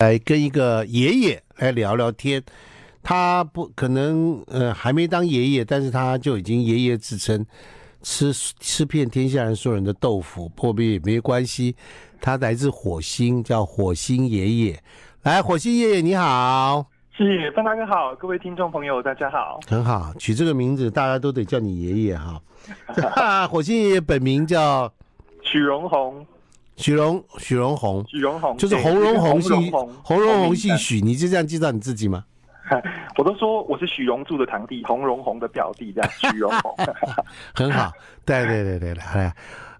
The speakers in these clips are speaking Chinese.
来跟一个爷爷来聊聊天。他不可能呃还没当爷爷，但是他就已经爷爷自称，吃吃遍天下人所有人的豆腐，破灭也没关系。他来自火星，叫火星爷爷。来，火星爷爷你好，是范大哥好，各位听众朋友大家好，很好，取这个名字大家都得叫你爷爷哈。火星爷爷本名叫 许荣宏，许荣许荣红，许荣红就是红荣红系红荣红系许，你就这样介绍你自己吗？我都说我是许荣柱的堂弟，洪荣红的表弟，这样 许荣红，很好。对对对对对，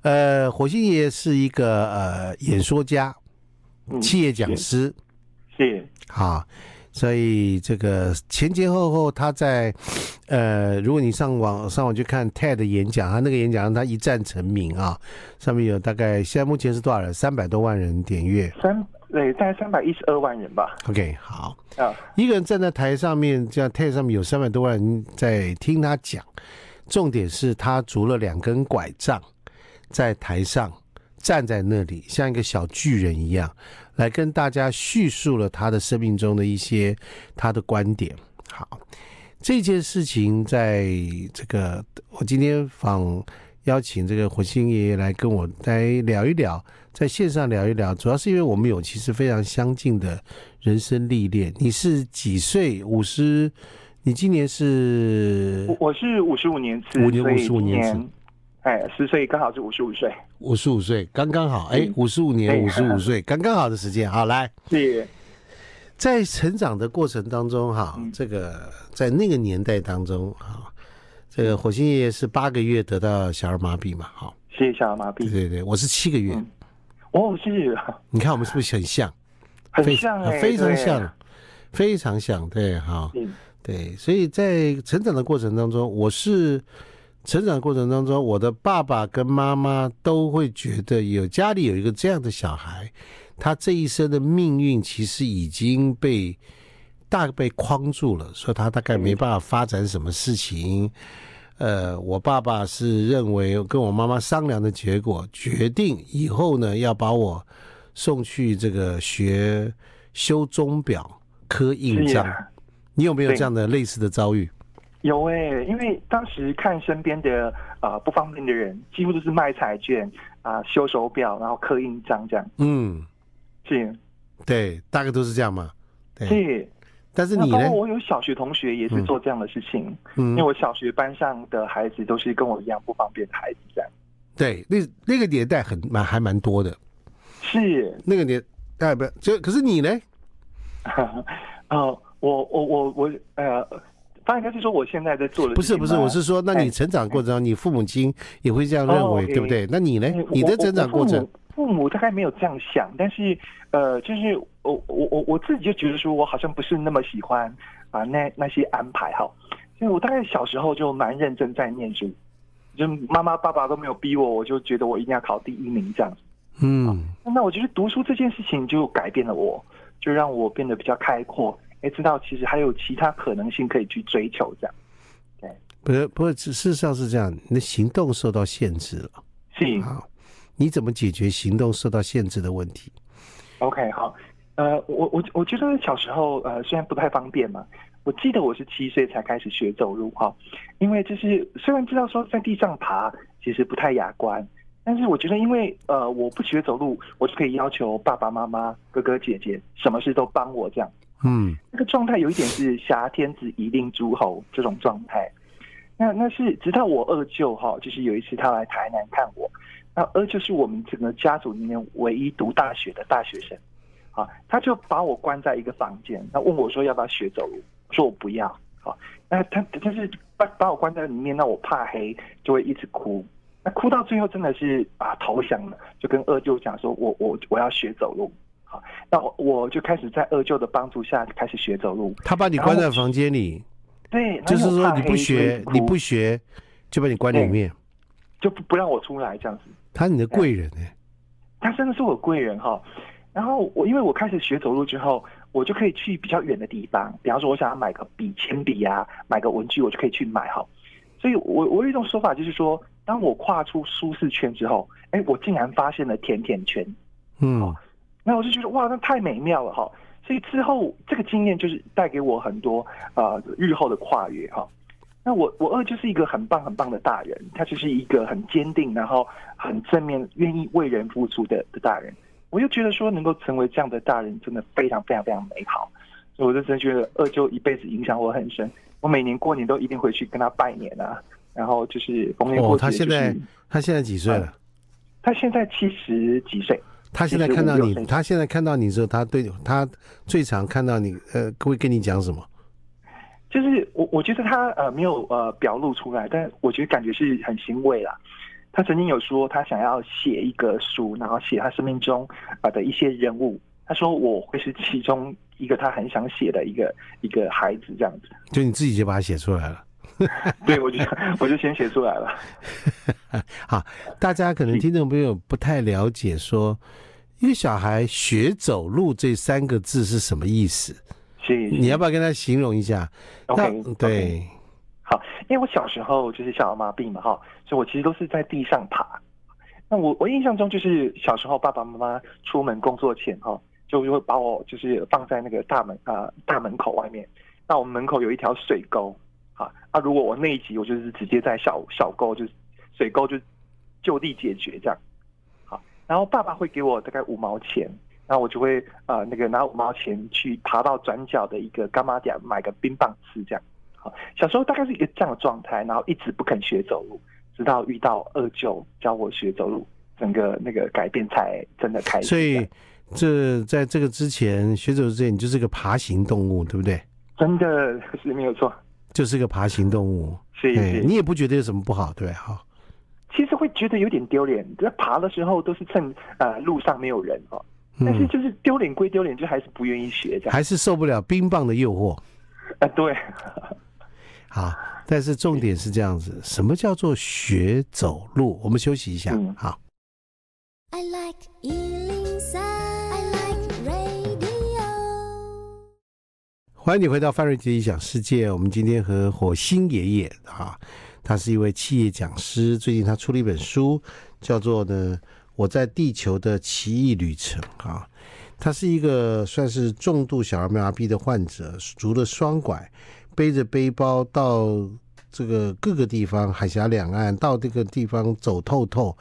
呃，火星爷爷是一个呃演说家，企业讲师，是。好，所以这个前前后后他在呃，如果你上网上网去看 TED 的演讲，他那个演讲让他一战成名啊，上面有大概现在目前是多少人？三百多万人点阅。三。对，大概三百一十二万人吧。OK，好啊，一个人站在台上面，这样台上面有三百多万人在听他讲。重点是他拄了两根拐杖，在台上站在那里，像一个小巨人一样，来跟大家叙述了他的生命中的一些他的观点。好，这件事情在这个我今天访。邀请这个火星爷爷来跟我来聊一聊，在线上聊一聊，主要是因为我们有其实非常相近的人生历练。你是几岁？五十？你今年是？我是五十五年次，五年五十五年次。哎，十岁刚好是五十五岁，五十五岁刚刚好。哎，五十五年五十五岁刚刚好的时间。好，来，是在成长的过程当中，哈，这个在那个年代当中，哈。这个火星爷爷是八个月得到小儿麻痹嘛？好，是小儿麻痹。对对对，我是七个月。嗯、哦，是。你看我们是不是很像？很像、欸、非常像，非常像。对，好，嗯、对。所以在成长的过程当中，我是成长过程当中，我的爸爸跟妈妈都会觉得有家里有一个这样的小孩，他这一生的命运其实已经被。大概被框住了，所以他大概没办法发展什么事情。呃，我爸爸是认为跟我妈妈商量的结果，决定以后呢要把我送去这个学修钟表、刻印章。啊、你有没有这样的类似的遭遇？有哎、欸，因为当时看身边的啊、呃、不方便的人，几乎都是卖彩券啊、呃、修手表，然后刻印章这样。嗯，是，对，大概都是这样嘛。对。是。但是你呢？我有小学同学也是做这样的事情，嗯，因为我小学班上的孩子都是跟我一样不方便的孩子，这样。对，那那个年代很蛮还蛮多的，是那个年代不？就可是你呢？呃，我我我我呃，当然应该是说我现在在做的。不是不是，我是说，那你成长过程中，你父母亲也会这样认为，对不对？那你呢？你的成长过程？父母大概没有这样想，但是呃，就是我我我我自己就觉得说，我好像不是那么喜欢啊那那些安排哈。所以我大概小时候就蛮认真在念书，就妈妈爸爸都没有逼我，我就觉得我一定要考第一名这样子。嗯，那我觉得读书这件事情就改变了我，就让我变得比较开阔，哎，知道其实还有其他可能性可以去追求这样。对，不是不是，事实上是这样，你的行动受到限制了。是啊。你怎么解决行动受到限制的问题？OK，好，呃，我我我觉得小时候呃虽然不太方便嘛，我记得我是七岁才开始学走路哈，因为就是虽然知道说在地上爬其实不太雅观，但是我觉得因为呃我不学走路，我就可以要求爸爸妈妈、哥哥姐姐什么事都帮我这样，嗯，那个状态有一点是挟天子以令诸侯这种状态，那那是直到我二舅哈，就是有一次他来台南看我。那二舅是我们整个家族里面唯一读大学的大学生，啊，他就把我关在一个房间，他问我说要不要学走路，说我不要，好，那他他是把把我关在里面，那我怕黑，就会一直哭，那哭到最后真的是啊投降了，就跟二舅讲说我我我要学走路，好，那我我就开始在二舅的帮助下开始学走路。他把你关在房间里，对，就是说你不学你不学，就把你关里面，就不不让我出来这样子。他是你的贵人哎，他真的是我贵人哈。然后我因为我开始学走路之后，我就可以去比较远的地方，比方说我想要买个笔、铅笔啊，买个文具，我就可以去买哈。所以我我有一种说法就是说，当我跨出舒适圈之后，哎，我竟然发现了甜甜圈。嗯，那我就觉得哇，那太美妙了哈。所以之后这个经验就是带给我很多呃日后的跨越哈。那我我二就是一个很棒很棒的大人，他就是一个很坚定，然后很正面，愿意为人付出的的大人。我就觉得说能够成为这样的大人，真的非常非常非常美好。所以我就真的觉得二舅一辈子影响我很深。我每年过年都一定回去跟他拜年啊，然后就是逢年过节、就是。哦，他现在他现在几岁了？嗯，他现在七十几岁。他现在看到你，他现在看到你之后，他对他最常看到你，呃，会跟你讲什么？就是我，我觉得他呃没有呃表露出来，但我觉得感觉是很欣慰啦。他曾经有说，他想要写一个书，然后写他生命中啊的一些人物。他说我会是其中一个他很想写的一个一个孩子，这样子。就你自己就把它写出来了？对，我就我就先写出来了。好，大家可能听众朋友不太了解，说一个小孩学走路这三个字是什么意思？是，你要不要跟他形容一下？OK，对。Okay. 好，因为我小时候就是小儿麻痹嘛，哈，所以我其实都是在地上爬。那我我印象中就是小时候爸爸妈妈出门工作前，哈，就会把我就是放在那个大门啊、呃、大门口外面。那我们门口有一条水沟，啊，那如果我那一集，我就是直接在小小沟就是水沟就就地解决这样。好，然后爸爸会给我大概五毛钱，然后我就会啊、呃、那个拿五毛钱去爬到转角的一个干妈店买个冰棒吃这样。好，小时候大概是一个这样的状态，然后一直不肯学走路，直到遇到二舅教我学走路，整个那个改变才真的开始。所以，这在这个之前学走路之前，你就是个爬行动物，对不对？真的是没有错，就是个爬行动物。是，是，你也不觉得有什么不好，对？哈，其实会觉得有点丢脸，在爬的时候都是趁呃路上没有人哦，但是就是丢脸归丢脸，就还是不愿意学，这样、嗯、还是受不了冰棒的诱惑。啊、呃，对。好，但是重点是这样子，什么叫做学走路？我们休息一下。嗯、好。I like 欢迎你回到范瑞杰理想世界。我们今天和火星爷爷啊，他是一位企业讲师，最近他出了一本书，叫做呢《我在地球的奇异旅程》啊。他是一个算是重度小儿麻痹的患者，拄了双拐。背着背包到这个各个地方，海峡两岸到这个地方走透透。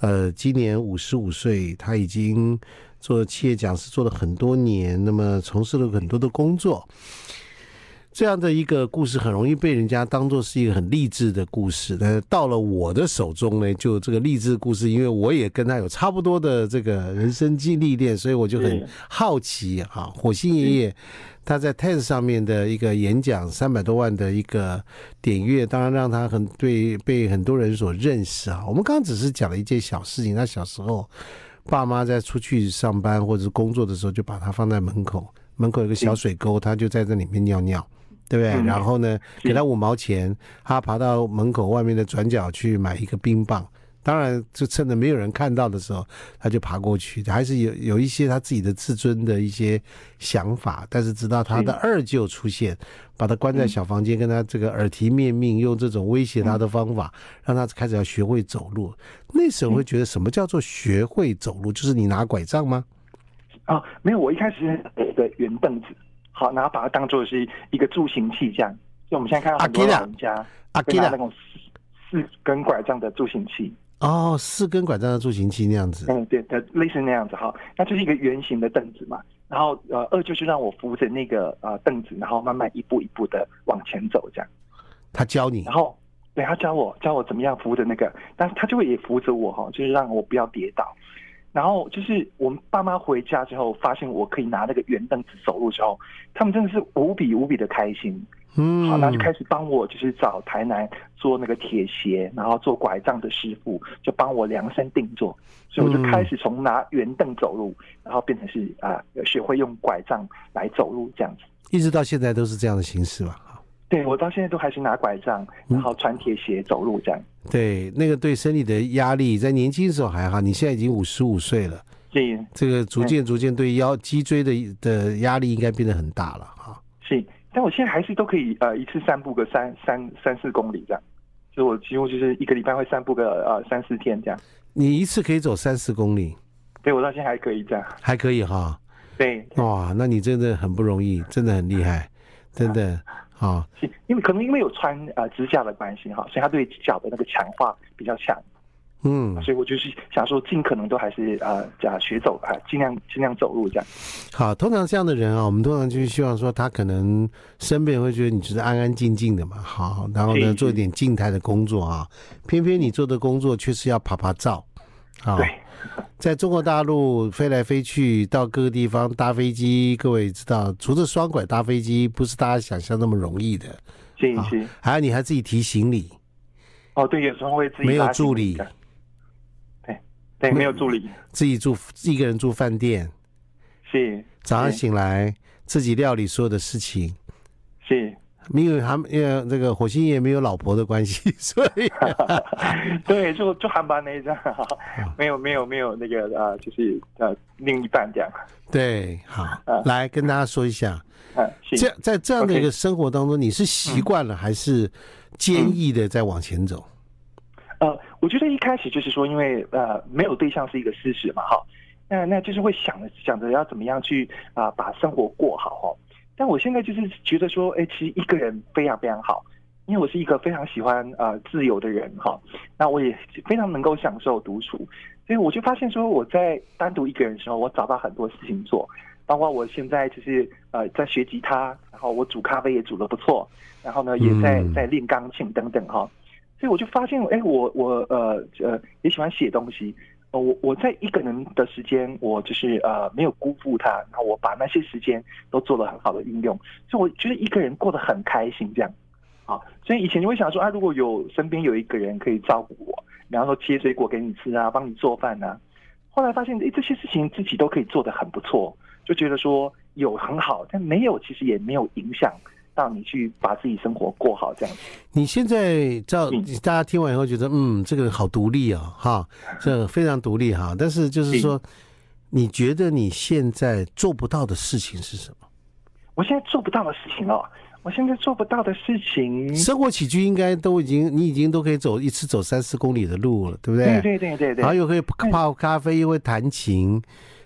呃，今年五十五岁，他已经做企业讲师做了很多年，那么从事了很多的工作。这样的一个故事很容易被人家当做是一个很励志的故事，但是到了我的手中呢，就这个励志故事，因为我也跟他有差不多的这个人生经历练，所以我就很好奇啊。火星爷爷他在 TED 上面的一个演讲，三百多万的一个点阅，当然让他很对被很多人所认识啊。我们刚刚只是讲了一件小事情，他小时候爸妈在出去上班或者是工作的时候，就把它放在门口，门口有个小水沟，它就在这里面尿尿。对不对？嗯、然后呢，给他五毛钱，他爬到门口外面的转角去买一个冰棒。当然，就趁着没有人看到的时候，他就爬过去。还是有有一些他自己的自尊的一些想法。但是直到他的二舅出现，把他关在小房间，跟他这个耳提面命，用这种威胁他的方法，让他开始要学会走路。那时候会觉得什么叫做学会走路？就是你拿拐杖吗？啊，没有，我一开始是一个圆凳子。好，然后把它当做是一个助行器，这样。就我们现在看到很多老人家，阿基拉那种四四根拐杖的助行器。哦，四根拐杖的助行器那样子。嗯，对的，类似那样子哈。那就是一个圆形的凳子嘛。然后呃，二就是让我扶着那个呃凳子，然后慢慢一步一步的往前走，这样。他教你。然后对，他教我教我怎么样扶着那个，但是他就会也扶着我哈，就是让我不要跌倒。然后就是我们爸妈回家之后，发现我可以拿那个圆凳子走路之后，他们真的是无比无比的开心。嗯，好，那就开始帮我，就是找台南做那个铁鞋，然后做拐杖的师傅，就帮我量身定做。所以我就开始从拿圆凳走路，然后变成是啊，学会用拐杖来走路这样子。一直到现在都是这样的形式吧？对，我到现在都还是拿拐杖，然后穿铁鞋走路这样。对，那个对身体的压力，在年轻的时候还好，你现在已经五十五岁了，对，这个逐渐逐渐对腰脊椎的的压力应该变得很大了哈。是，但我现在还是都可以呃一次散步个三三三四公里这样，所以我几乎就是一个礼拜会散步个呃三四天这样。你一次可以走三四公里？对，我到现在还可以这样，还可以哈。对，哇，那你真的很不容易，真的很厉害，真的 啊。是因为可能因为有穿呃支架的关系哈，所以它对脚的那个强化比较强。嗯，所以我就是想说，尽可能都还是啊，这样学走啊，尽量尽量走路这样。好，通常这样的人啊，我们通常就是希望说，他可能身边人会觉得你就是安安静静的嘛，好，然后呢，做一点静态的工作啊。偏偏你做的工作却是要爬爬照，啊，对，在中国大陆飞来飞去，到各个地方搭飞机，各位知道，除了双拐搭飞机，不是大家想象那么容易的。是是，还有你还自己提行李。哦，对，有时候会自己没有助理。对，没有助理，自己住一个人住饭店，是早上醒来自己料理所有的事情，是，没有他们因为这个火星爷没有老婆的关系，所以 对，就就航班那一张，没有没有没有那个啊，就是呃另一半这样，对，好，来跟大家说一下，嗯，这在这样的一个生活当中，你是习惯了还是坚毅的在往前走？呃，我觉得一开始就是说，因为呃没有对象是一个事实嘛，哈，那那就是会想着想着要怎么样去啊、呃、把生活过好哈。但我现在就是觉得说，哎，其实一个人非常非常好，因为我是一个非常喜欢呃自由的人哈。那我也非常能够享受独处，所以我就发现说，我在单独一个人的时候，我找到很多事情做，包括我现在就是呃在学吉他，然后我煮咖啡也煮的不错，然后呢也在在练钢琴等等哈。所以我就发现，哎，我我呃呃也喜欢写东西，我我在一个人的时间，我就是呃没有辜负他，然后我把那些时间都做了很好的运用，所以我觉得一个人过得很开心，这样，啊，所以以前就会想说，啊，如果有身边有一个人可以照顾我，比方说切水果给你吃啊，帮你做饭啊，后来发现，哎，这些事情自己都可以做得很不错，就觉得说有很好，但没有其实也没有影响。让你去把自己生活过好，这样子。你现在照大家听完以后觉得，嗯，这个好独立啊，哈，这个非常独立哈。但是就是说，你觉得你现在做不到的事情是什么？我现在做不到的事情哦，我现在做不到的事情，生活起居应该都已经，你已经都可以走一次走三四公里的路了，对不对？对对对对对。然后又可以泡咖啡，又会弹琴。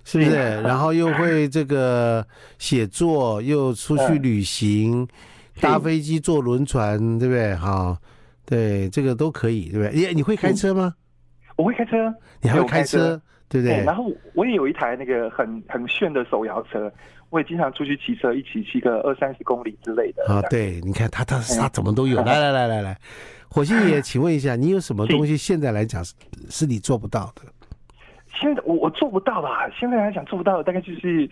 是不是？然后又会这个写作，又出去旅行，搭飞机、坐轮船，对不对？哈，对，这个都可以，对不对？你你会开车吗？我会开车，你还会开车，对不对？然后我也有一台那个很很炫的手摇车，我也经常出去骑车，一起骑个二三十公里之类的。啊，对，你看他他他怎么都有。来来来来来，火星爷，请问一下，你有什么东西现在来讲是是你做不到的？现在我我做不到吧？现在来讲做不到的大概就是，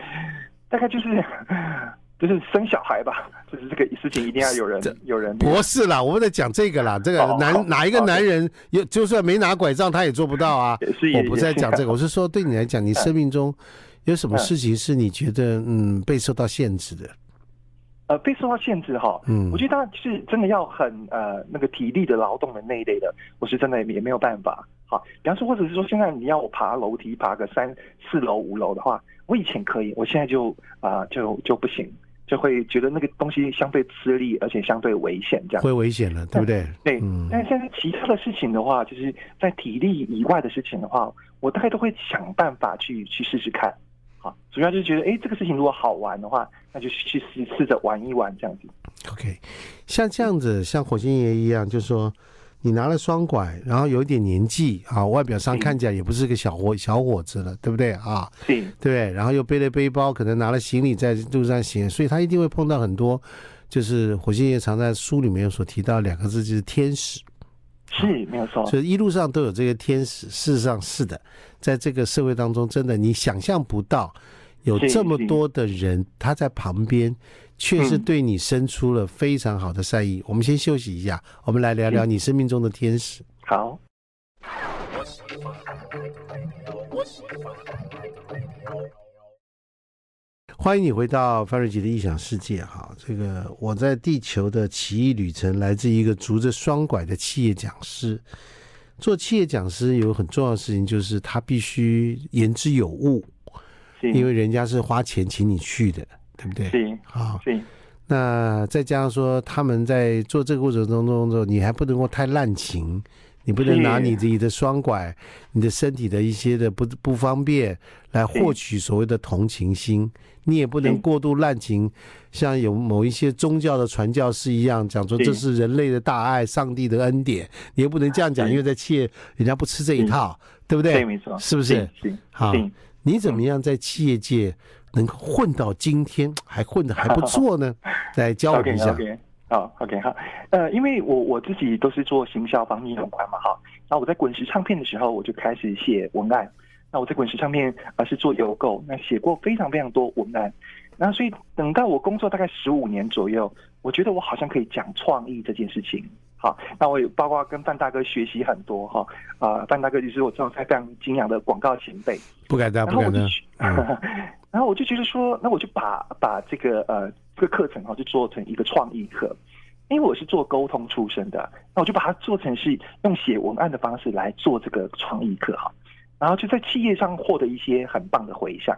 大概就是 就是生小孩吧。就是这个事情一定要有人有人。不是啦，我们在讲这个啦。这个男、哦、哪一个男人有就算没拿拐杖，他也做不到啊。我不在讲这个，我是说对你来讲，你生命中有什么事情是你觉得嗯被受到限制的？呃，被受到限制哈，嗯，我觉得当然是真的要很呃那个体力的劳动的那一类的，我是真的也没有办法。好，比方说，或者是说，现在你要我爬楼梯，爬个三四楼五楼的话，我以前可以，我现在就啊、呃、就就不行，就会觉得那个东西相对吃力，而且相对危险，这样会危险了，对不对？对，嗯。但是现在其他的事情的话，就是在体力以外的事情的话，我大概都会想办法去去试试看。好，主要就是觉得，哎，这个事情如果好玩的话，那就去试试着玩一玩这样子。OK，像这样子，像火星爷一样，就是说你拿了双拐，然后有一点年纪啊，外表上看起来也不是个小伙小伙子了，对不对啊？对，对，然后又背了背包，可能拿了行李在路上行，所以他一定会碰到很多，就是火星爷常在书里面所提到两个字，就是天使。是没有错，所以一路上都有这些天使。事实上是的，在这个社会当中，真的你想象不到有这么多的人，他在旁边，却是对你伸出了非常好的善意。我们先休息一下，我们来聊聊你生命中的天使。好。欢迎你回到范瑞杰的异想世界哈，这个我在地球的奇异旅程来自一个拄着双拐的企业讲师。做企业讲师有很重要的事情，就是他必须言之有物，因为人家是花钱请你去的，对不对？对，好。那再加上说他们在做这个过程当中，你还不能够太滥情，你不能拿你自己的双拐、你的身体的一些的不不方便来获取所谓的同情心。你也不能过度滥情，像有某一些宗教的传教士一样讲说这是人类的大爱、上帝的恩典。你也不能这样讲，因为在企业人家不吃这一套，对不对？对，没错，是不是？好，你怎么样在企业界能够混到今天，还混得还不错呢？来教我一下。好，OK，好，呃，因为我我自己都是做行销方面有关嘛，哈，那我在滚石唱片的时候，我就开始写文案。那我在滚石唱片啊、呃、是做邮购，那写过非常非常多文案。那所以等到我工作大概十五年左右，我觉得我好像可以讲创意这件事情。好，那我也包括跟范大哥学习很多哈，啊、呃，范大哥就是我这种非常敬仰的广告前辈。不敢当，不敢当。然后我就觉得说，那我就把把这个呃。这个课程哈，就做成一个创意课，因为我是做沟通出身的，那我就把它做成是用写文案的方式来做这个创意课哈，然后就在企业上获得一些很棒的回响，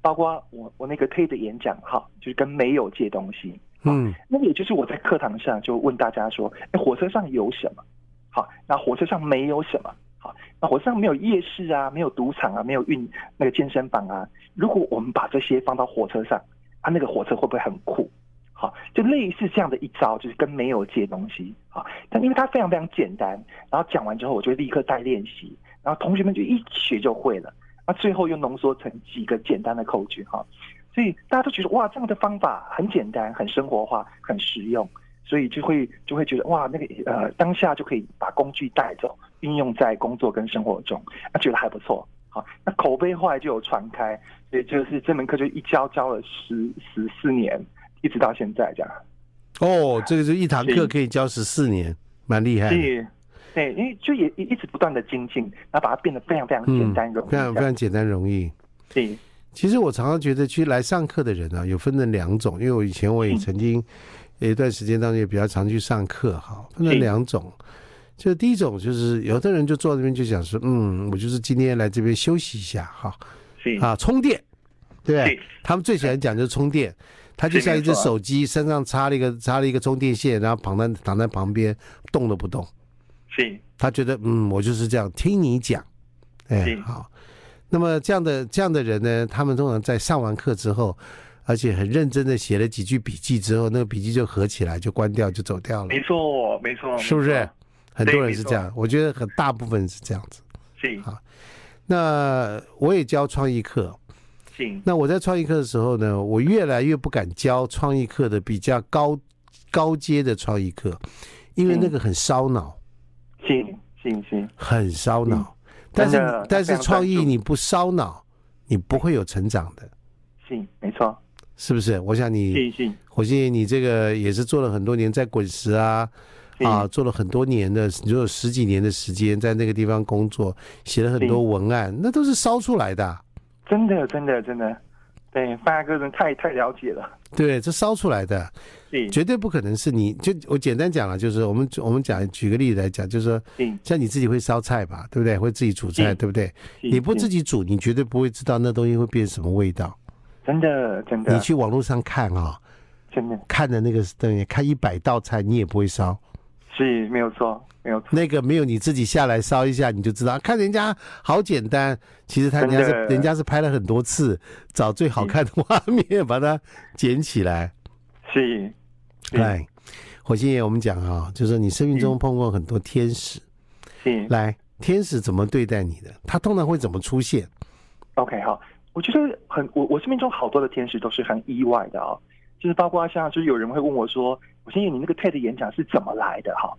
包括我我那个 TED 演讲哈，就是跟没有借东西，嗯，那也就是我在课堂上就问大家说，哎，火车上有什么？好，那火车上没有什么？好，那火车上没有夜市啊，没有赌场啊，没有运那个健身房啊，如果我们把这些放到火车上。啊，那个火车会不会很酷？好，就类似这样的一招，就是跟没有借东西。好，但因为它非常非常简单，然后讲完之后，我就立刻再练习，然后同学们就一学就会了。那最后又浓缩成几个简单的口诀哈，所以大家都觉得哇，这样的方法很简单、很生活化、很实用，所以就会就会觉得哇，那个呃当下就可以把工具带走，运用在工作跟生活中，那觉得还不错。好，那口碑后来就有传开，所以就是这门课就一教教了十十四年，一直到现在这样。哦，这个是一堂课可以教十四年，蛮厉害。对，对，因为就也一直不断的精进，然后把它变得非常非常简单容易，嗯，非常非常简单容易。对，其实我常常觉得去来上课的人啊，有分成两种，因为我以前我也曾经有一段时间当中也比较常去上课，哈，分成两种。就第一种就是有的人就坐在这边就想说，嗯，我就是今天来这边休息一下，哈，啊，充电，对，他们最喜欢讲就是充电，他就像一只手机，身上插了一个插了一个充电线，然后躺在躺在旁边动都不动，是，他觉得嗯，我就是这样听你讲，哎，好，那么这样的这样的人呢，他们通常在上完课之后，而且很认真的写了几句笔记之后，那个笔记就合起来就关掉就走掉了，没错，没错，是不是？很多人是这样，我觉得很大部分是这样子。是啊，那我也教创意课。是。那我在创意课的时候呢，我越来越不敢教创意课的比较高高阶的创意课，因为那个很烧脑。是是是。很烧脑，但是但是创意你不烧脑，你不会有成长的。是，没错。是不是？我想你，我相信你这个也是做了很多年，在滚石啊。啊，做了很多年的，你就有十几年的时间在那个地方工作，写了很多文案，那都是烧出来的啊。真的，真的，真的，对，范大哥人太太了解了。对，这烧出来的，绝对不可能是你。就我简单讲了，就是我们我们讲举个例子来讲，就是说，像你自己会烧菜吧，对不对？会自己煮菜，对不对？你不自己煮，你绝对不会知道那东西会变什么味道。真的，真的。你去网络上看啊，真的看的那个等于看一百道菜，你也不会烧。是，没有错，没有错。那个没有你自己下来烧一下，你就知道。看人家好简单，其实他人家是人家是拍了很多次，找最好看的画面把它剪起来。是，来，火星爷，我们讲啊，就是你生命中碰过很多天使。是，来，天使怎么对待你的？他通常会怎么出现？OK，好，我觉得很，我我生命中好多的天使都是很意外的啊、哦，就是包括像，就是有人会问我说。我先问你那个 TED 演讲是怎么来的哈？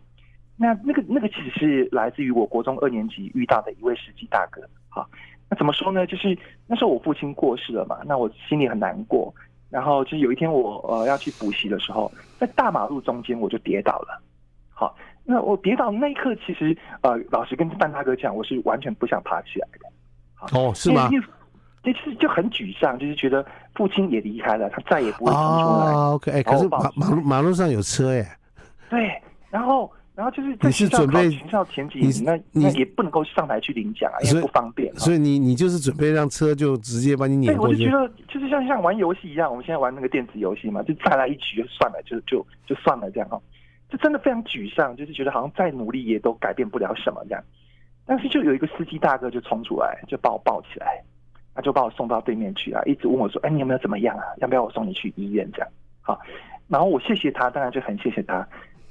那那个那个其实是来自于我国中二年级遇到的一位司机大哥。哈，那怎么说呢？就是那时候我父亲过世了嘛，那我心里很难过。然后就是有一天我呃要去补习的时候，在大马路中间我就跌倒了。好，那我跌倒那一刻，其实呃老实跟范大哥讲，我是完全不想爬起来的。哦，是吗？就很沮丧，就是觉得父亲也离开了，他再也不会冲出来。哦、OK，哎，可是马马路马路上有车耶。对，然后然后就是你是准备学校前几年，那那也不能够上台去领奖啊，因为不方便。所以你你就是准备让车就直接把你碾过去。对，我就觉得就是像像玩游戏一样，我们现在玩那个电子游戏嘛，就再来一局就算了，就就就算了这样哈。就真的非常沮丧，就是觉得好像再努力也都改变不了什么这样。但是就有一个司机大哥就冲出来，就把我抱起来，他就把我送到对面去啊，一直问我说：“哎，你有没有怎么样啊？要不要我送你去医院？”这样，好，然后我谢谢他，当然就很谢谢他。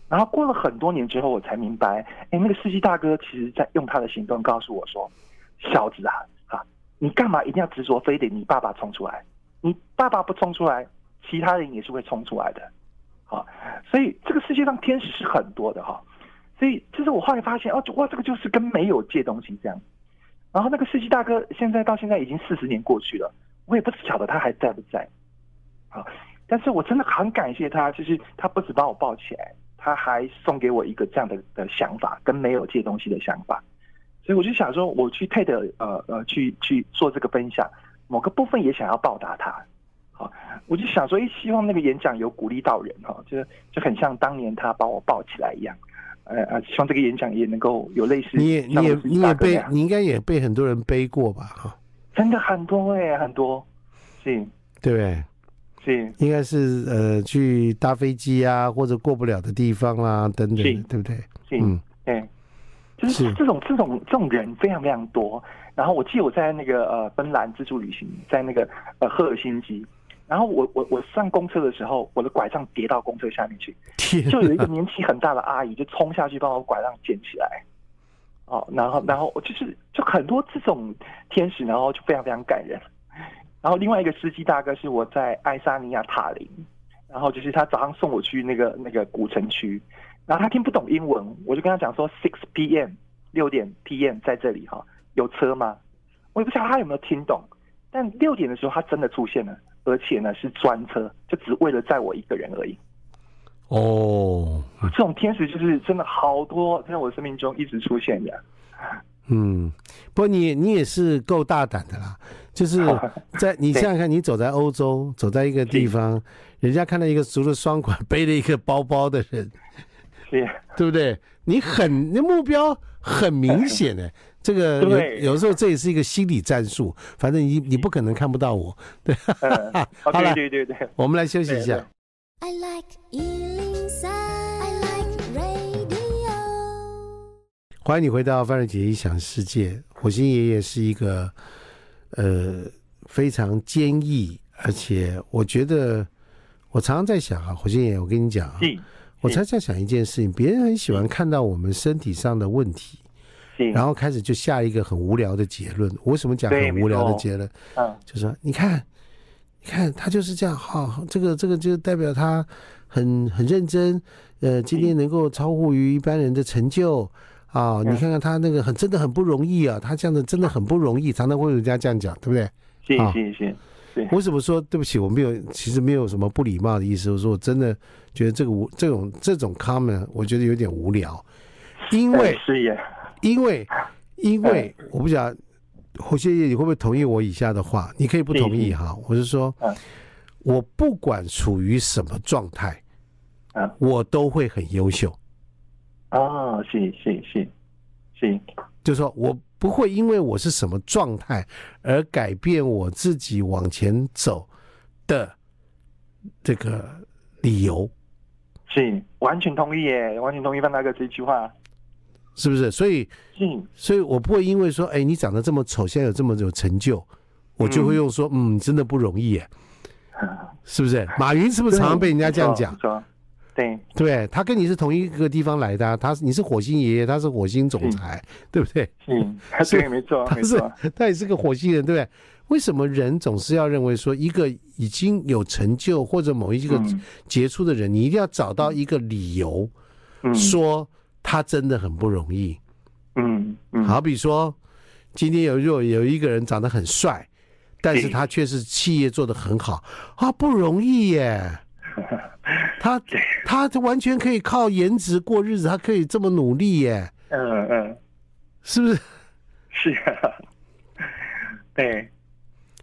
然后过了很多年之后，我才明白，哎，那个司机大哥其实在用他的行动告诉我说：“小子啊，啊，你干嘛一定要执着非得你爸爸冲出来？你爸爸不冲出来，其他人也是会冲出来的。”好，所以这个世界上天使是很多的哈。所以就是我后来发现，哦，哇，这个就是跟没有借东西这样。然后那个司机大哥现在到现在已经四十年过去了，我也不晓得他还在不在。好，但是我真的很感谢他，就是他不止把我抱起来。他还送给我一个这样的的想法，跟没有借东西的想法，所以我就想说，我去 TED 呃呃去去做这个分享，某个部分也想要报答他，好，我就想说，希望那个演讲有鼓励到人哈，就是就很像当年他把我抱起来一样，呃呃，希望这个演讲也能够有类似，你也你也你也被你应该也被很多人背过吧哈，真的很多哎、欸，很多，是，对不对？是，应该是呃，去搭飞机啊，或者过不了的地方啊，等等，对不对？嗯，对，就是这种这种这种人非常非常多。然后我记得我在那个呃芬兰自助旅行，在那个呃赫尔辛基，然后我我我上公车的时候，我的拐杖跌到公车下面去，就有一个年纪很大的阿姨就冲下去帮我拐杖捡起来。哦，然后然后我就是就很多这种天使，然后就非常非常感人。然后另外一个司机大哥是我在爱沙尼亚塔林，然后就是他早上送我去那个那个古城区，然后他听不懂英文，我就跟他讲说 six p.m. 六点 p.m. 在这里哈，有车吗？我也不知道他有没有听懂，但六点的时候他真的出现了，而且呢是专车，就只为了载我一个人而已。哦，这种天使就是真的好多在我生命中一直出现的。嗯，不过你你也是够大胆的啦，就是 在你想想看，你走在欧洲，走在一个地方，人家看到一个拄着双拐、背了一个包包的人，是，对不对？你很，你目标很明显的，这个有有时候这也是一个心理战术，反正你你不可能看不到我，对，好了，对对对，我们来休息一下。I like 欢迎你回到范瑞杰异想世界。火星爷爷是一个呃非常坚毅，而且我觉得我常常在想啊，火星爷爷，我跟你讲啊，我常常在想一件事情，别人很喜欢看到我们身体上的问题，然后开始就下一个很无聊的结论。我为什么讲很无聊的结论？嗯，就说你看，你看他就是这样，好，这个这个就代表他很很认真，呃，今天能够超乎于一般人的成就。啊、哦，你看看他那个很真的很不容易啊，他这样子真的很不容易，常常会有人家这样讲，对不对？谢谢谢谢。为什么说对不起？我没有，其实没有什么不礼貌的意思。我说我真的觉得这个无这种这种 comment，我觉得有点无聊，因为因为因为我不晓得火星爷爷你会不会同意我以下的话？你可以不同意哈。我是说，我不管处于什么状态，我都会很优秀。哦，是是是是，就是说我不会因为我是什么状态而改变我自己往前走的这个理由，是完全同意耶，完全同意范大哥这句话，是不是？所以，是，所以我不会因为说，哎，你长得这么丑，现在有这么有成就，我就会用说，嗯，嗯，真的不容易耶，是不是？马云是不是常常被人家这样讲？对，对，他跟你是同一个地方来的，啊，他你是火星爷爷，他是火星总裁，对不对？嗯，对，没错，没错，他也是个火星人，对不对？为什么人总是要认为说一个已经有成就或者某一个杰出的人，嗯，你一定要找到一个理由，嗯，说他真的很不容易。嗯嗯，好比说，今天有若有一个人长得很帅，但是他却是企业做得很好，啊，不容易耶。他他完全可以靠颜值过日子，他可以这么努力耶。嗯嗯，是不是？是啊。对，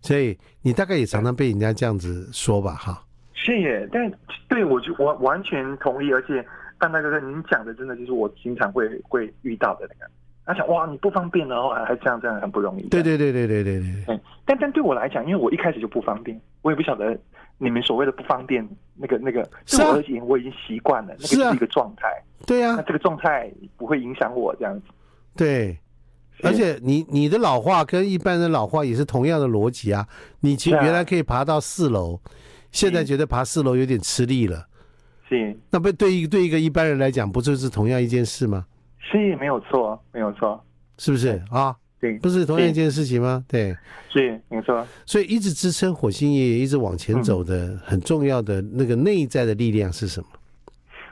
所以你大概也常常被人家这样子说吧？哈。是耶，但对我就完完全同意，而且范大哥您讲的真的就是我经常会会遇到的那个。他想哇，你不方便，然后还这样这样很不容易。对对对对对对对。但但对我来讲，因为我一开始就不方便，我也不晓得你们所谓的不方便那个那个，是我而言我已经习惯了，那个是一个状态。对啊那，这个状态不会影响我这样子。对。而且你你的老化跟一般人老化也是同样的逻辑啊。你其实原来可以爬到四楼，现在觉得爬四楼有点吃力了。是那不对一对一个一般人来讲，不就是同样一件事吗？是没有错，没有错，是不是啊？对，不是同样一件事情吗？对，是没错。所以一直支撑火星爷爷一直往前走的很重要的那个内在的力量是什么？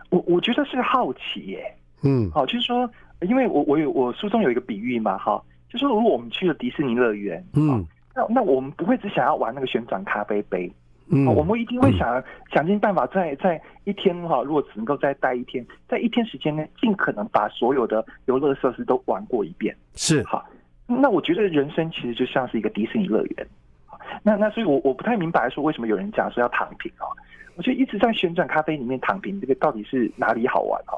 我我觉得是好奇耶。嗯好，就是说，因为我我有我书中有一个比喻嘛，哈，就说如果我们去了迪士尼乐园，嗯那那我们不会只想要玩那个旋转咖啡杯，嗯，我们一定会想想尽办法在在一天哈，如果只能够再待一天，在一天时间内，尽可能把所有的游乐设施都玩过一遍。是好，那我觉得人生其实就像是一个迪士尼乐园。好那那所以我，我我不太明白说为什么有人讲说要躺平啊？我觉得一直在旋转咖啡里面躺平，这个到底是哪里好玩啊？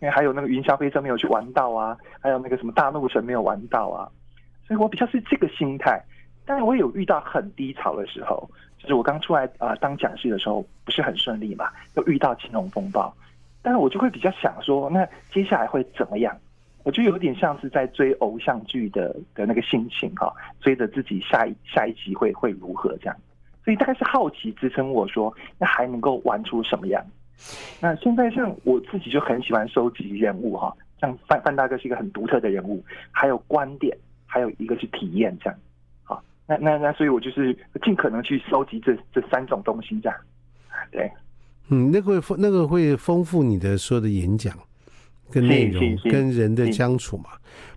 因为还有那个云霄飞车没有去玩到啊，还有那个什么大怒神没有玩到啊，所以我比较是这个心态。但是我有遇到很低潮的时候，就是我刚出来啊、呃、当讲师的时候不是很顺利嘛，又遇到金融风暴，但是我就会比较想说，那接下来会怎么样？我就有点像是在追偶像剧的的那个心情哈、追着自己下一下一集会会如何这样，所以大概是好奇支撑我说，那还能够玩出什么样？那现在像我自己就很喜欢收集人物哈，像范范大哥是一个很独特的人物，还有观点，还有一个是体验这样。好，那那那所以我就是尽可能去收集这这三种东西这样。对，嗯，那个会丰那个会丰富你的所有的演讲跟内容跟人的相处嘛。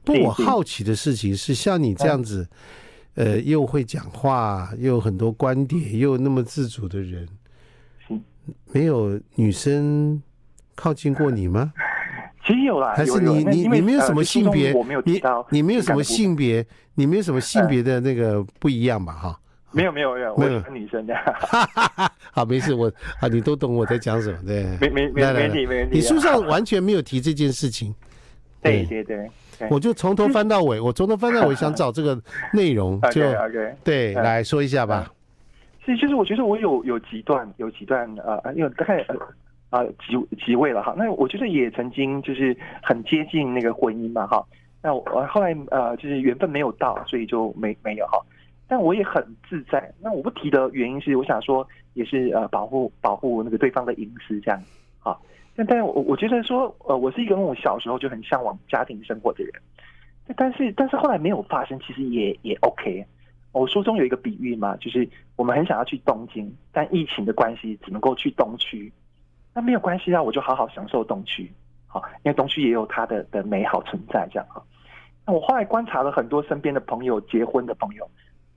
不我好奇的事情是，像你这样子，呃，又会讲话，又有很多观点，又那么自主的人，是没有女生靠近过你吗？其实有啦，还是你你你没有什么呃性别书中我没有？提你到你没有什么性别？你没有什么性别的那个不一样吧？哈。没有没有没有，我喜欢女生这样。哈哈哈，好，没事，我啊，你都懂我在讲什么，对，没没没没问题没问题你书上完全没有提这件事情，对 对对，对我就从头翻到尾，我从头翻到尾想找 这个内容，就对，嗯来说一下吧。是就是我觉得我有有几段有几段呃，有大概呃啊几几位了哈。那我觉得也曾经就是很接近那个婚姻嘛哈。那我后来呃就是缘分没有到，所以就没没有哈。但我也很自在。那我不提的原因是，我想说也是呃保护保护那个对方的隐私这样啊。但但我我觉得说呃我是一个那种小时候就很向往家庭生活的人，但是但是后来没有发生，其实也也 OK。我书中有一个比喻嘛，就是我们很想要去东京，但疫情的关系只能够去东区。那没有关系啊，我就好好享受东区，好，因为东区也有它的的美好存在这样哈。那我后来观察了很多身边的朋友结婚的朋友。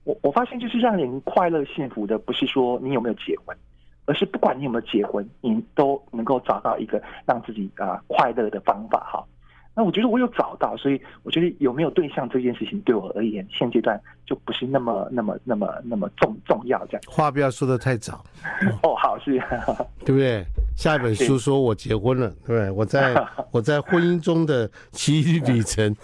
我我发现，就是让人快乐幸福的，不是说你有没有结婚，而是不管你有没有结婚，你都能够找到一个让自己啊、呃、快乐的方法哈。那我觉得我有找到，所以我觉得有没有对象这件事情对我而言，现阶段就不是那么那么那么那么重重要这样。话不要说的太早，哦，好是，对不对？下一本书说我结婚了，对不对？我在 我在婚姻中的奇遇旅程，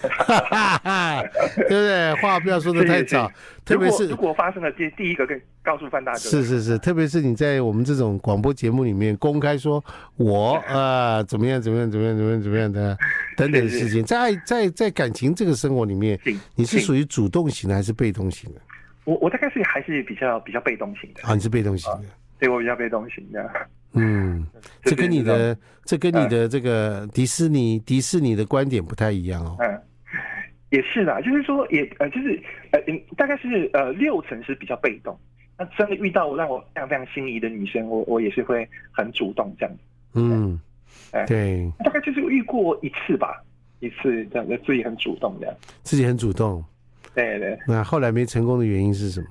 对不对？话不要说的太早，特别是如果发生了第第一个跟告诉范大哥，是是是，特别是你在我们这种广播节目里面公开说我啊、呃、怎么样怎么样怎么样怎么样怎么样的等等的事情，在在在感情这个生活里面，你是属于主动型的还是被动型的？我我大概是还是比较比较被动型的啊，你是被动型的，对我比较被动型的。嗯，这跟你的这跟你的这个迪士尼迪士尼的观点不太一样哦。嗯，也是啦，就是说也呃就是呃大概是呃六成是比较被动。那真的遇到让我非常非常心仪的女生，我我也是会很主动这样。嗯，对，大概就是遇过一次吧，一次这样自己很主动这样。自己很主动。对对。那后来没成功的原因是什么？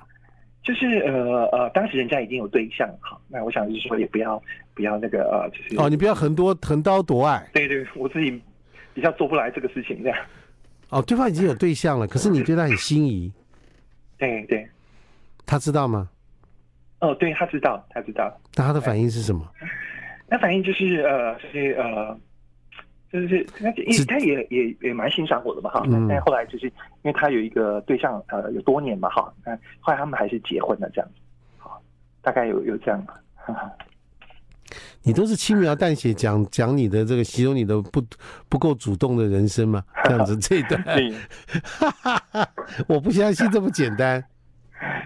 就是呃呃，当时人家已经有对象，哈，那我想就是说也不要不要那个呃，就是哦，你不要横多横刀夺爱。对对，我自己比较做不来这个事情这样。哦，对方已经有对象了，可是你对他很心仪。对对。他知道吗？哦，对他知道，他知道。那他的反应是什么？那反应就是呃，就是呃。就是他，他也也也蛮欣赏我的嘛哈。嗯、但后来就是因为他有一个对象，呃，有多年嘛哈。那后来他们还是结婚了这样子。好，大概有有这样。你都是轻描淡写讲讲你的这个形容你的不不够主动的人生嘛？这样子 这一段，我不相信这么简单。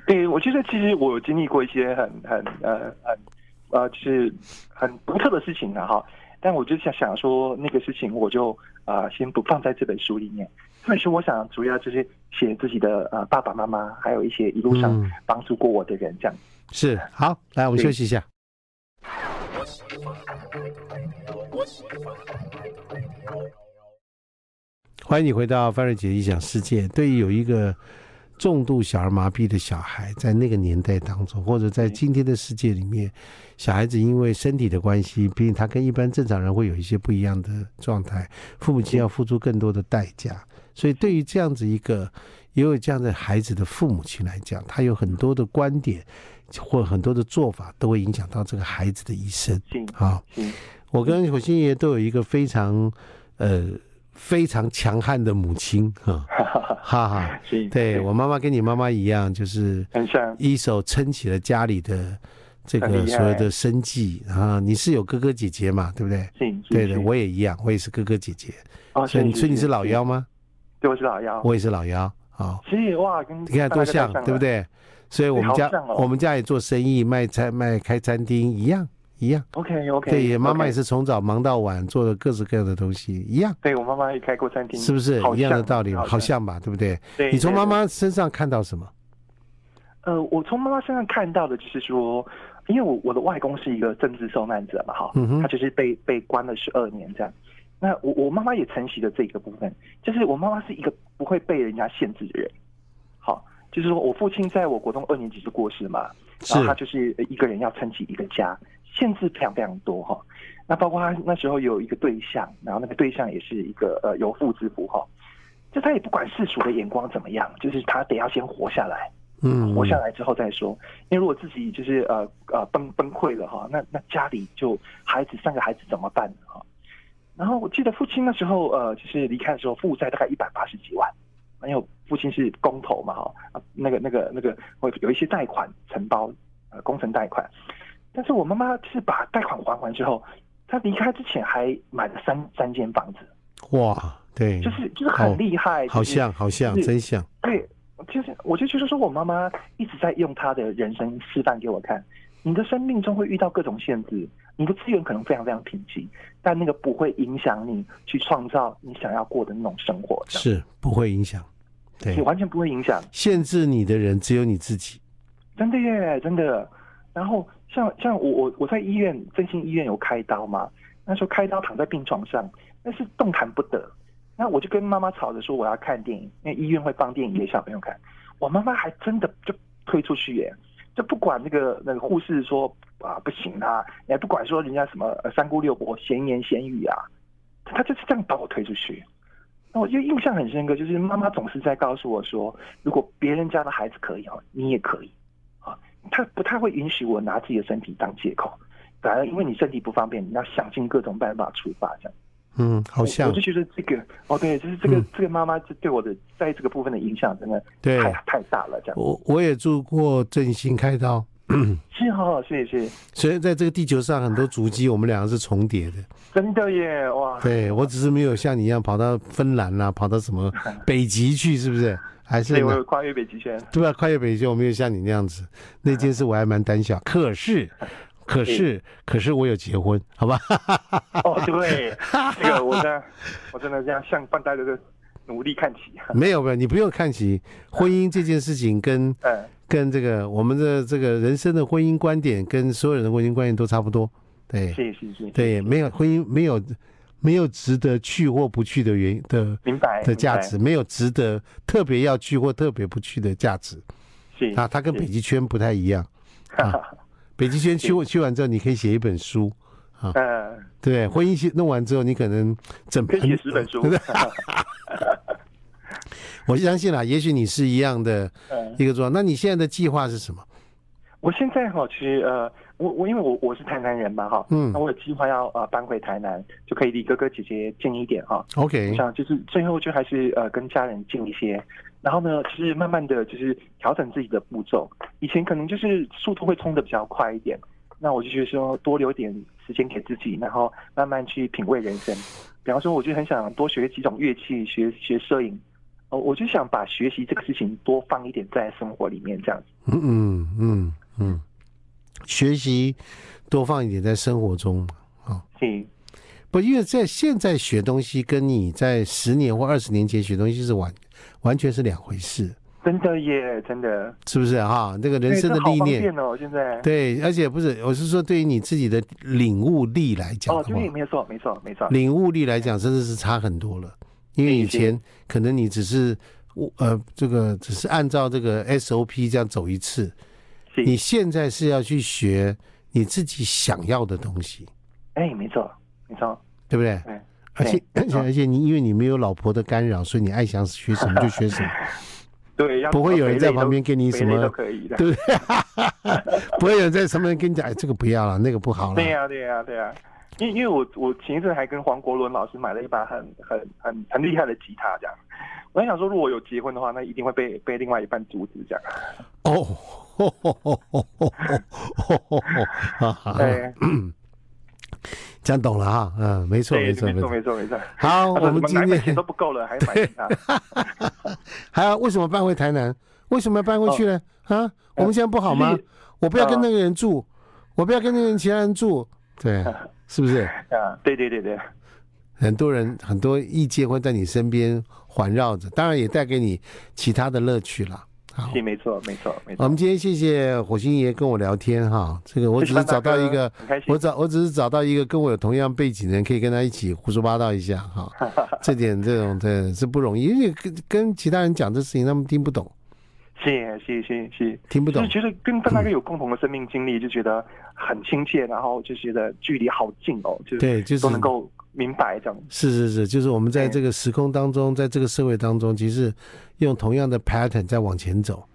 对，我觉得其实我有经历过一些很很呃很呃就是很独特的事情的哈。但我就想想说那个事情，我就啊、呃、先不放在这本书里面。这本书我想主要就是写自己的呃爸爸妈妈，还有一些一路上帮助过我的人，这样、嗯、是好。来，我们休息一下。欢迎你回到范瑞杰异想世界。对于有一个重度小儿麻痹的小孩，在那个年代当中，或者在今天的世界里面，小孩子因为身体的关系，毕竟他跟一般正常人会有一些不一样的状态，父母亲要付出更多的代价。所以，对于这样子一个也有这样的孩子的父母亲来讲，他有很多的观点或很多的做法，都会影响到这个孩子的一生。好，我跟火星爷都有一个非常呃非常强悍的母亲，哈，哈哈。对，我妈妈跟你妈妈一样，就是一手撑起了家里的这个所谓的生计。啊你是有哥哥姐姐嘛，对不对？对的，我也一样，我也是哥哥姐姐。所以你说你是老幺吗？对，我是老幺，我也是老幺。好，其实哇，跟你看多像，对不对？所以我们家我们家也做生意，卖菜卖开餐厅一样一样。OK OK。对，妈妈也是从早忙到晚，做了各式各样的东西，一样。对，我妈妈也开过餐厅，是不是一样的道理？好像吧，对不对？对。你从妈妈身上看到什么？呃，我从妈妈身上看到的就是说，因为我我的外公是一个政治受难者嘛，哈，他就是被被关了十二年这样。那我我妈妈也承袭了这个部分，就是我妈妈是一个不会被人家限制的人。好，就是说我父亲在我国中二年级就过世嘛，然后他就是一个人要撑起一个家，限制非常非常多哈。那包括他那时候有一个对象，然后那个对象也是一个呃有妇之夫哈，就他也不管世俗的眼光怎么样，就是他得要先活下来，嗯，活下来之后再说。因为如果自己就是呃呃崩崩溃了哈，那那家里就孩子三个孩子怎么办呢哈？然后我记得父亲那时候，呃，就是离开的时候，负债大概一百八十几万，因为父亲是工头嘛，哈，啊，那个那个那个会有一些贷款承包，呃，工程贷款。但是我妈妈是把贷款还完之后，她离开之前还买了三三间房子。哇，对，就是就是很厉害，好像好像真像。对，就是我就觉得说我妈妈一直在用她的人生示范给我看，你的生命中会遇到各种限制。你的资源可能非常非常贫瘠，但那个不会影响你去创造你想要过的那种生活，是不会影响，对，你完全不会影响。限制你的人只有你自己，真的耶，真的。然后像像我我我在医院振兴医院有开刀嘛，那时候开刀躺在病床上，但是动弹不得。那我就跟妈妈吵着说我要看电影，因为医院会放电影给小朋友看。我妈妈还真的就推出去耶。就不管那个那个护士说啊不行啊，也不管说人家什么三姑六婆闲言闲语啊，他就是这样把我推出去。那我就印象很深刻，就是妈妈总是在告诉我说，如果别人家的孩子可以哦，你也可以。他不太会允许我拿自己的身体当借口，反而因为你身体不方便，你要想尽各种办法出发这样。嗯，好像我就觉得这个哦，对，就是这个、嗯、这个妈妈对我的在这个部分的影响真的太对太大了。这样，我我也住过振兴开刀，是好，谢谢。所以在这个地球上，很多足迹我们两个是重叠的。真的耶，哇！对，我只是没有像你一样跑到芬兰啊，跑到什么北极去，是不是？还是跨越北极圈？对啊，跨越北极圈，我没有像你那样子。那件事我还蛮胆小，可是。可是，可是我有结婚，好吧？哦，对，这个我真，我真的这样向范大哥的努力看齐。没有没有，你不用看齐。婚姻这件事情跟嗯，跟这个我们的这个人生的婚姻观点，跟所有人的婚姻观点都差不多。对，是是是，对，没有婚姻，没有没有值得去或不去的原因的，明白的价值，没有值得特别要去或特别不去的价值。是啊，它跟北极圈不太一样。啊 北极圈去去完之后，你可以写一本书，啊，对，婚姻弄完之后，你可能整可以写十本书。我相信啦，也许你是一样的一个状况。那你现在的计划是什么？我现在哈，其实呃，我我因为我我是台南人嘛哈，嗯，那我有计划要呃搬回台南，就可以离哥哥姐姐近一点哈。OK，我想就是最后就还是呃跟家人近一些。然后呢，就是慢慢的就是调整自己的步骤。以前可能就是速度会冲的比较快一点，那我就觉得说多留点时间给自己，然后慢慢去品味人生。比方说，我就很想多学几种乐器，学学摄影。哦，我就想把学习这个事情多放一点在生活里面，这样子。嗯嗯嗯嗯，学习多放一点在生活中。啊、哦，是。不，因为在现在学东西，跟你在十年或二十年前学东西是完完全是两回事。真的耶，真的，是不是哈？这个人生的历练哦，现在对，而且不是，我是说，对于你自己的领悟力来讲，哦，对，没错，没错，没错。领悟力来讲，真的是差很多了。因为以前可能你只是呃，这个只是按照这个 SOP 这样走一次，你现在是要去学你自己想要的东西。哎，没错。没错，对不对？而且而且 而且你因为你没有老婆的干扰，所以你爱想学什么就学什么。对，不会有人在旁边给你什么，可以的，对不对？不会有人在上面跟你讲，哎，这个不要了，那个不好了。对呀，对呀，对呀。因因为我我前一阵还跟黄国伦老师买了一把很很很很厉害的吉他，这样。我在想说，如果有结婚的话，那一定会被被另外一半阻止，这样。哦，对。讲懂了哈，嗯，没错，没错，没错，没错，没错。好，我们今天钱都不够了，还买它。还要为什么搬回台南？为什么要搬回去呢？啊，我们现在不好吗？我不要跟那个人住，我不要跟那个人其他人住，对，是不是？啊，对对对对。很多人很多意见会在你身边环绕着，当然也带给你其他的乐趣了。是没错，没错，没错。我们今天谢谢火星爷跟我聊天哈，这个我只是找到一个，我找我只是找到一个跟我有同样背景的人，可以跟他一起胡说八道一下哈。这点这种的是不容易，因为跟跟其他人讲这事情，他们听不懂。是是是是，听不懂。就觉得跟跟那个有共同的生命经历，就觉得很亲切，然后就觉得距离好近哦，就对，就是都能够。明白这样是是是，就是我们在这个时空当中，在这个社会当中，其实用同样的 pattern 在往前走。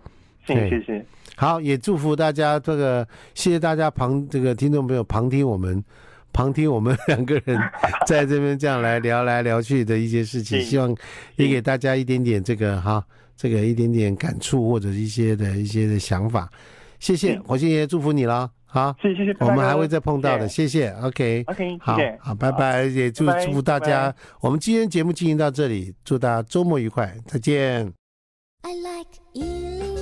谢谢谢谢。好，也祝福大家这个，谢谢大家旁这个听众朋友旁听我们，旁听我们两个人 在这边这样来聊来聊去的一些事情，希望也给大家一点点这个哈，这个一点点感触或者一些的一些的想法。谢谢火星爷，祝福你了。好，谢谢，我们还会再碰到的，谢。谢，OK，OK，好，好，拜拜，也祝祝福大家，我们今天节目进行到这里，祝大家周末愉快，再见。I like